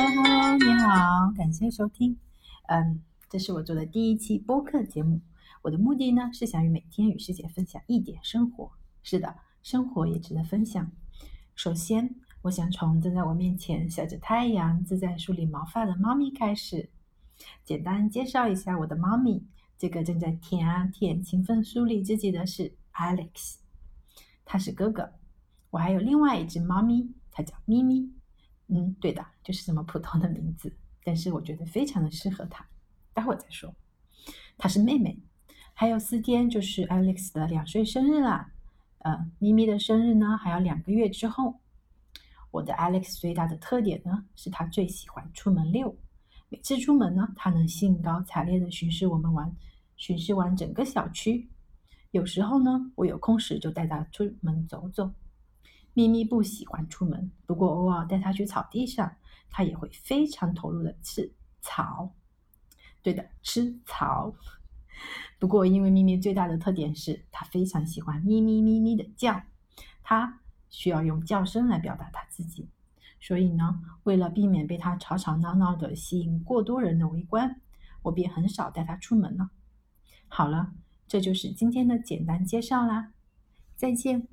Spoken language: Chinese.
Hello，你好，感谢收听。嗯，这是我做的第一期播客节目。我的目的呢，是想与每天与师姐分享一点生活。是的，生活也值得分享。首先，我想从正在我面前晒着太阳、自在梳理毛发的猫咪开始，简单介绍一下我的猫咪。这个正在舔啊舔、勤奋梳理自己的是 Alex，他是哥哥。我还有另外一只猫咪，它叫咪咪。嗯，对的，就是这么普通的名字，但是我觉得非常的适合它。待会儿再说。她是妹妹，还有四天就是 Alex 的两岁生日啦。呃，咪咪的生日呢还要两个月之后。我的 Alex 最大的特点呢是他最喜欢出门溜。每次出门呢，他能兴高采烈的巡视我们玩，巡视完整个小区。有时候呢，我有空时就带他出门走走。咪咪不喜欢出门，不过偶尔带它去草地上，它也会非常投入的吃草。对的，吃草。不过，因为咪咪最大的特点是它非常喜欢咪咪咪咪的叫，它需要用叫声来表达它自己。所以呢，为了避免被它吵吵闹闹的吸引过多人的围观，我便很少带它出门了。好了，这就是今天的简单介绍啦，再见。